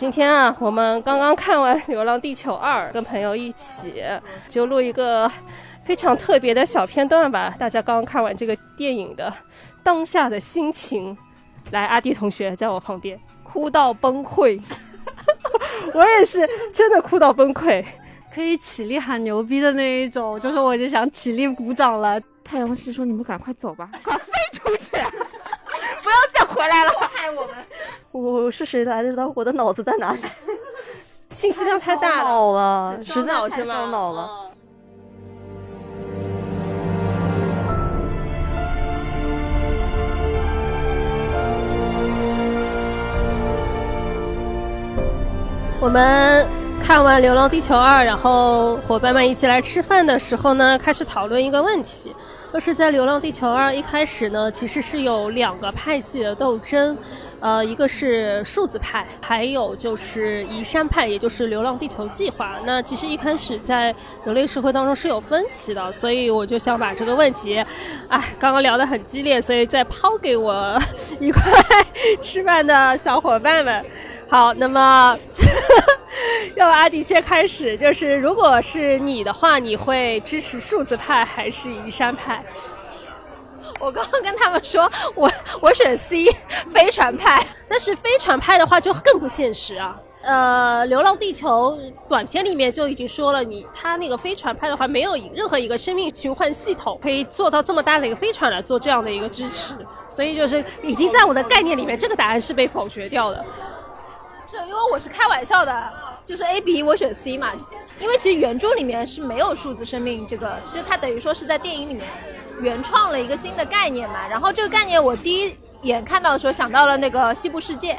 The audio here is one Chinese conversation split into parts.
今天啊，我们刚刚看完《流浪地球二》，跟朋友一起就录一个非常特别的小片段吧。大家刚刚看完这个电影的当下的心情，来，阿弟同学在我旁边，哭到崩溃。我也是，真的哭到崩溃，可以起立喊牛逼的那一种，就是我就想起立鼓掌了。太阳系说：“你们赶快走吧，快飞出去，不要再回来了，害我们。”我是谁来着的？我的脑子在哪里？信息量太大了，实在太烧脑了。我们看完《流浪地球二》，然后伙伴们一起来吃饭的时候呢，开始讨论一个问题，就是在《流浪地球二》一开始呢，其实是有两个派系的斗争，呃，一个是数字派，还有就是移山派，也就是流浪地球计划。那其实一开始在人类社会当中是有分歧的，所以我就想把这个问题，哎，刚刚聊得很激烈，所以再抛给我一块吃饭的小伙伴们。好，那么 要阿迪先开始，就是如果是你的话，你会支持数字派还是移山派？我刚刚跟他们说，我我选 C 飞船派，但是飞船派的话就更不现实啊。呃，《流浪地球》短片里面就已经说了，你他那个飞船派的话，没有任何一个生命循环系统可以做到这么大的一个飞船来做这样的一个支持，所以就是已经在我的概念里面，这个答案是被否决掉的。是因为我是开玩笑的，就是 A B 我选 C 嘛，因为其实原著里面是没有数字生命这个，其实它等于说是在电影里面原创了一个新的概念嘛。然后这个概念我第一眼看到的时候想到了那个西部世界，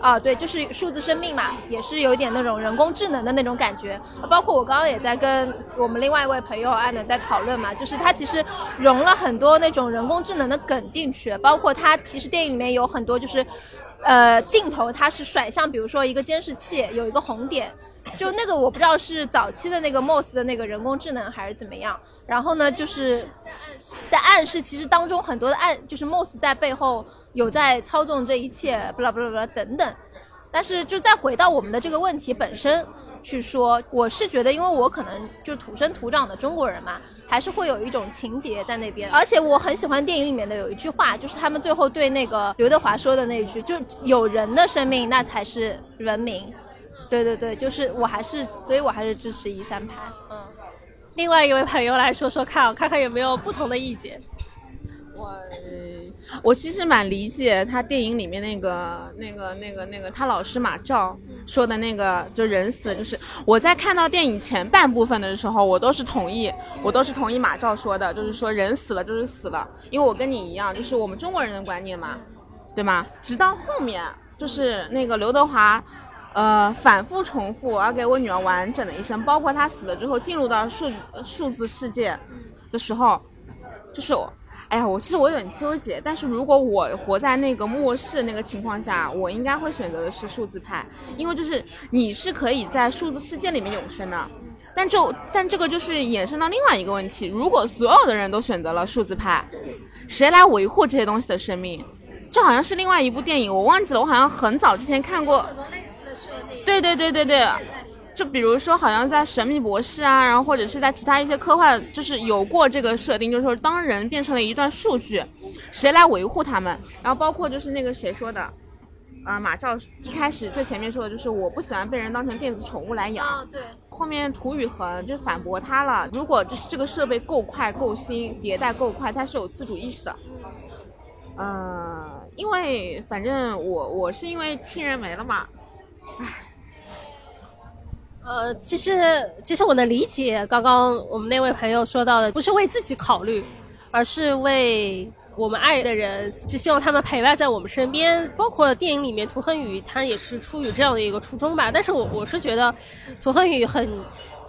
啊对，就是数字生命嘛，也是有点那种人工智能的那种感觉。包括我刚刚也在跟我们另外一位朋友安能在讨论嘛，就是它其实融了很多那种人工智能的梗进去，包括它其实电影里面有很多就是。呃，镜头它是甩向，比如说一个监视器有一个红点，就那个我不知道是早期的那个 MOS 的那个人工智能还是怎么样。然后呢，就是在暗示，其实当中很多的暗，就是 MOS 在背后有在操纵这一切，不啦不啦不啦等等。但是就再回到我们的这个问题本身。去说，我是觉得，因为我可能就土生土长的中国人嘛，还是会有一种情节在那边。而且我很喜欢电影里面的有一句话，就是他们最后对那个刘德华说的那一句，就有人的生命那才是人民。对对对，就是我还是，所以我还是支持一山派。嗯，另外一位朋友来说说看，看看有没有不同的意见。我我其实蛮理解他电影里面那个那个那个那个他老师马照说的那个，就人死就是我在看到电影前半部分的时候，我都是同意，我都是同意马照说的，就是说人死了就是死了，因为我跟你一样，就是我们中国人的观念嘛，对吗？直到后面就是那个刘德华，呃，反复重复，我要给我女儿完整的一生，包括他死了之后进入到数数字世界的时候，就是我。哎呀，我其实我有点纠结，但是如果我活在那个末世那个情况下，我应该会选择的是数字派，因为就是你是可以在数字世界里面永生的，但就但这个就是衍生到另外一个问题，如果所有的人都选择了数字派，谁来维护这些东西的生命？这好像是另外一部电影，我忘记了，我好像很早之前看过。对对对对对。就比如说，好像在《神秘博士》啊，然后或者是在其他一些科幻，就是有过这个设定，就是说当人变成了一段数据，谁来维护他们？然后包括就是那个谁说的，啊，马照一开始最前面说的就是我不喜欢被人当成电子宠物来养。啊，对。后面涂宇恒就反驳他了，如果就是这个设备够快、够新、迭代够快，它是有自主意识的。呃，因为反正我我是因为亲人没了嘛，唉。呃，其实其实我能理解刚刚我们那位朋友说到的，不是为自己考虑，而是为我们爱的人，就希望他们陪伴在我们身边。包括电影里面涂恒宇，他也是出于这样的一个初衷吧。但是我我是觉得，涂恒宇很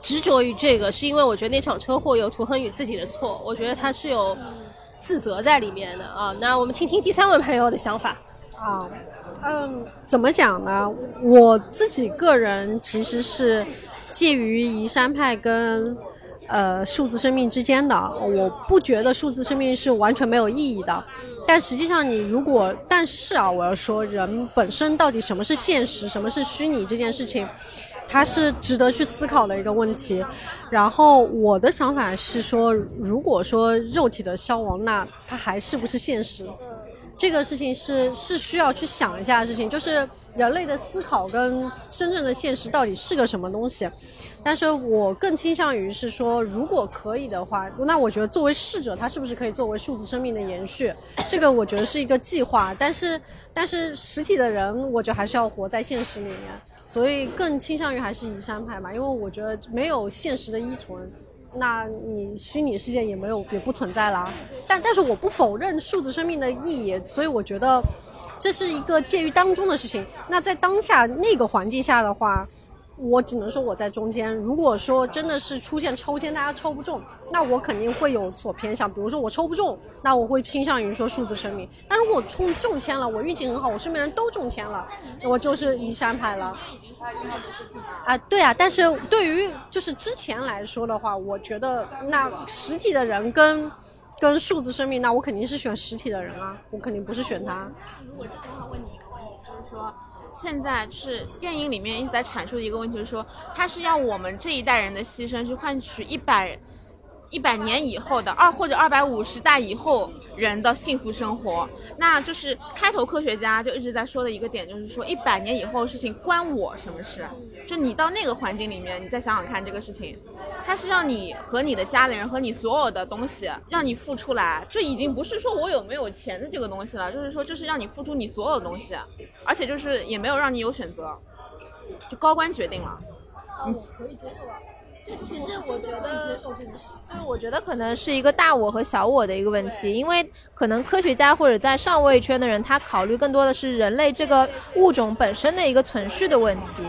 执着于这个，是因为我觉得那场车祸有涂恒宇自己的错，我觉得他是有自责在里面的啊。那我们听听第三位朋友的想法啊。嗯，怎么讲呢？我自己个人其实是介于移山派跟呃数字生命之间的。我不觉得数字生命是完全没有意义的，但实际上你如果，但是啊，我要说人本身到底什么是现实，什么是虚拟这件事情。它是值得去思考的一个问题，然后我的想法是说，如果说肉体的消亡，那它还是不是现实？这个事情是是需要去想一下的事情，就是人类的思考跟真正的现实到底是个什么东西。但是我更倾向于是说，如果可以的话，那我觉得作为逝者，他是不是可以作为数字生命的延续？这个我觉得是一个计划。但是但是实体的人，我觉得还是要活在现实里面。所以更倾向于还是移山派吧，因为我觉得没有现实的依存，那你虚拟世界也没有也不存在啦。但但是我不否认数字生命的意义，所以我觉得这是一个介于当中的事情。那在当下那个环境下的话。我只能说我在中间。如果说真的是出现抽签，大家抽不中，那我肯定会有所偏向。比如说我抽不中，那我会倾向于说数字生命。但如果我中中签了，我运气很好，我身边人都中签了，我就是移山牌了。啊，对啊。但是对于就是之前来说的话，我觉得那实体的人跟跟数字生命，那我肯定是选实体的人啊，我肯定不是选他。如果这样的话问你一个问题，就是说。现在是电影里面一直在阐述的一个问题，就是说他是要我们这一代人的牺牲去换取一百。一百年以后的二或者二百五十代以后人的幸福生活，那就是开头科学家就一直在说的一个点，就是说一百年以后的事情关我什么事？就你到那个环境里面，你再想想看这个事情，它是让你和你的家里人和你所有的东西让你付出来，这已经不是说我有没有钱的这个东西了，就是说这是让你付出你所有的东西，而且就是也没有让你有选择，就高官决定了，你可以接受啊。就其实我觉得，就是我觉得可能是一个大我和小我的一个问题，因为可能科学家或者在上位圈的人，他考虑更多的是人类这个物种本身的一个存续的问题。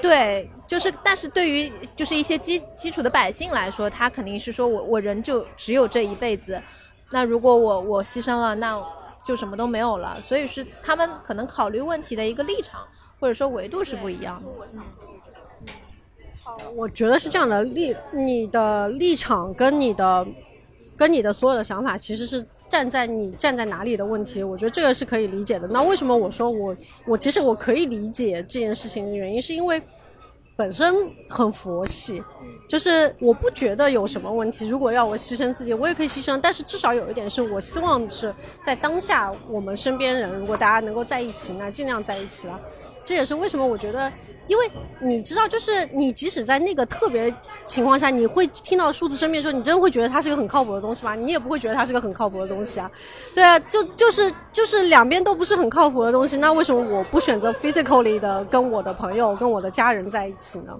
对，就是，但是对于就是一些基基础的百姓来说，他肯定是说我我人就只有这一辈子，那如果我我牺牲了，那就什么都没有了。所以是他们可能考虑问题的一个立场或者说维度是不一样的。我觉得是这样的，立你的立场跟你的，跟你的所有的想法，其实是站在你站在哪里的问题。我觉得这个是可以理解的。那为什么我说我我其实我可以理解这件事情的原因，是因为本身很佛系，就是我不觉得有什么问题。如果要我牺牲自己，我也可以牺牲。但是至少有一点是我希望是在当下我们身边人，如果大家能够在一起，那尽量在一起了。这也是为什么我觉得。因为你知道，就是你即使在那个特别情况下，你会听到数字生命的时候，你真的会觉得它是个很靠谱的东西吗？你也不会觉得它是个很靠谱的东西啊。对啊，就就是就是两边都不是很靠谱的东西，那为什么我不选择 physically 的跟我的朋友、跟我的家人在一起呢？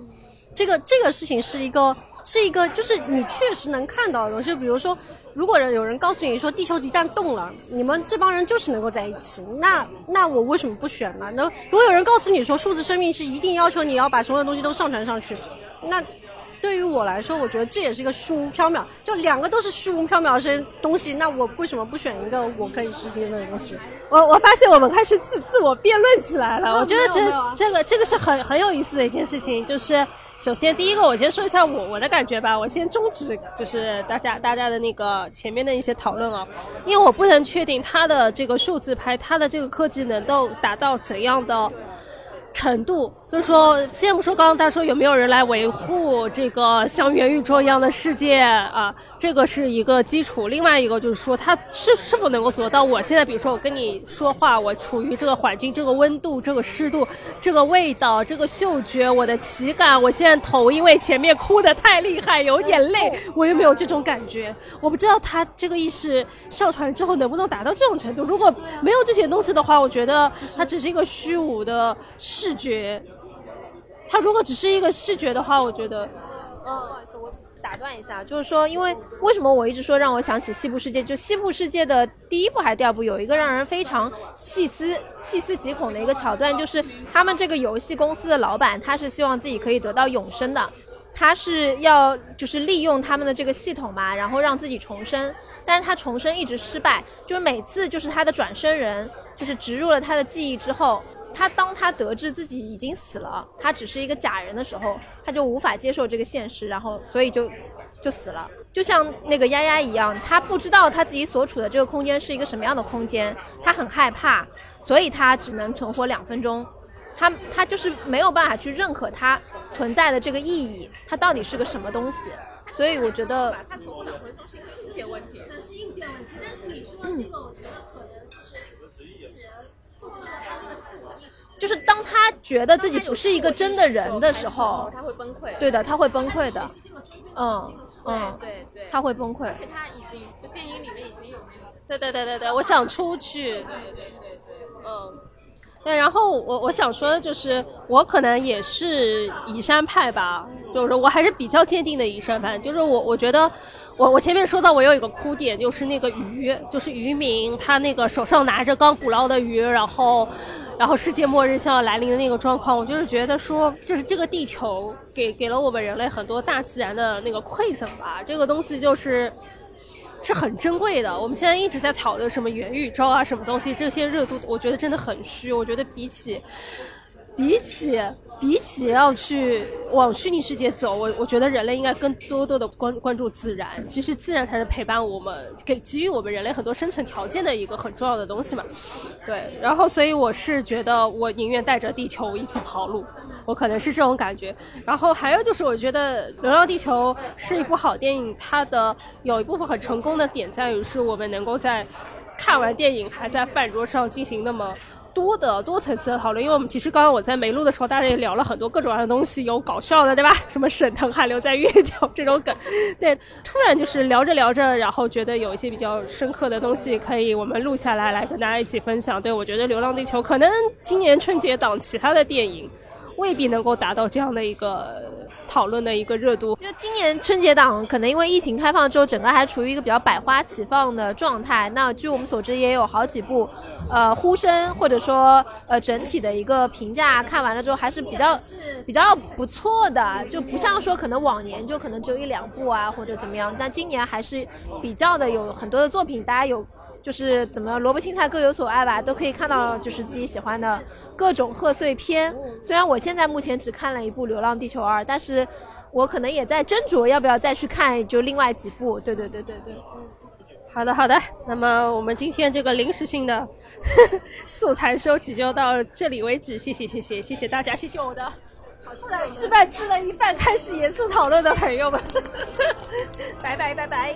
这个这个事情是一个是一个，就是你确实能看到的东西，比如说。如果人有人告诉你说地球一旦动了，你们这帮人就是能够在一起，那那我为什么不选呢？那如果有人告诉你说数字生命是一定要求你要把所有东西都上传上去，那对于我来说，我觉得这也是一个虚无缥缈，就两个都是虚无缥缈的东西，那我为什么不选一个我可以实现的东西？我我发现我们开始自自我辩论起来了，我觉得这这个这个是很很有意思的一件事情，就是。首先，第一个，我先说一下我我的感觉吧。我先终止，就是大家大家的那个前面的一些讨论啊，因为我不能确定它的这个数字拍，它的这个科技能够达到怎样的程度。就是说，先不说刚刚他说有没有人来维护这个像元宇宙一样的世界啊，这个是一个基础。另外一个就是说，他是是否能够做到？我现在比如说我跟你说话，我处于这个环境、这个温度、这个湿度、这个味道、这个嗅觉、我的体感，我现在头因为前面哭的太厉害，有点累，我又没有这种感觉。我不知道他这个意识上传之后能不能达到这种程度。如果没有这些东西的话，我觉得它只是一个虚无的视觉。它如果只是一个视觉的话，我觉得，不好意思，我打断一下，就是说，因为为什么我一直说让我想起西部世界？就西部世界的第一部还是第二部，有一个让人非常细思细思极恐的一个桥段，就是他们这个游戏公司的老板，他是希望自己可以得到永生的，他是要就是利用他们的这个系统嘛，然后让自己重生，但是他重生一直失败，就是每次就是他的转生人就是植入了他的记忆之后。他当他得知自己已经死了，他只是一个假人的时候，他就无法接受这个现实，然后所以就就死了。就像那个丫丫一样，他不知道他自己所处的这个空间是一个什么样的空间，他很害怕，所以他只能存活两分钟。他他就是没有办法去认可他存在的这个意义，它到底是个什么东西。所以我觉得，他存活两分钟是一个硬件问题。是硬件问题，但是你说这个，我觉得可能就是机器人，或者说他那个自我意识。就是当他觉得自己不是一个真的人的时候，他会崩溃。对的，他会崩溃的。嗯嗯，对对，他会崩溃。而且他已经，电影里面已经有那个。对对对对对，我想出去。对对对对，嗯。对，然后我我想说的就是，我可能也是移山派吧，就是我还是比较坚定的移山派。就是我我觉得，我我前面说到我有一个哭点，就是那个鱼，就是渔民他那个手上拿着刚捕捞的鱼，然后，然后世界末日像要来临的那个状况，我就是觉得说，就是这个地球给给了我们人类很多大自然的那个馈赠吧，这个东西就是。是很珍贵的。我们现在一直在讨论什么元宇宙啊，什么东西，这些热度，我觉得真的很虚。我觉得比起，比起。比起要去往虚拟世界走，我我觉得人类应该更多多的关关注自然。其实自然才是陪伴我们，给给予我们人类很多生存条件的一个很重要的东西嘛。对，然后所以我是觉得，我宁愿带着地球一起跑路，我可能是这种感觉。然后还有就是，我觉得《流浪地球》是一部好电影，它的有一部分很成功的点在于，是我们能够在看完电影还在饭桌上进行那么。多的多层次的讨论，因为我们其实刚刚我在没录的时候，大家也聊了很多各种各样的东西，有搞笑的，对吧？什么沈腾还留在月球这种梗，对，突然就是聊着聊着，然后觉得有一些比较深刻的东西可以我们录下来，来跟大家一起分享。对我觉得《流浪地球》可能今年春节档其他的电影。未必能够达到这样的一个讨论的一个热度。就今年春节档，可能因为疫情开放之后，整个还处于一个比较百花齐放的状态。那据我们所知，也有好几部，呃，呼声或者说呃整体的一个评价，看完了之后还是比较比较不错的，就不像说可能往年就可能只有一两部啊或者怎么样。但今年还是比较的有很多的作品，大家有。就是怎么，萝卜青菜各有所爱吧，都可以看到就是自己喜欢的各种贺岁片。虽然我现在目前只看了一部《流浪地球二》，但是我可能也在斟酌要不要再去看就另外几部。对对对对对。好的好的，那么我们今天这个临时性的 素材收集就到这里为止，谢谢谢谢谢谢大家，谢谢我的来吃饭吃了一半开始严肃讨论的朋友们，拜 拜拜拜。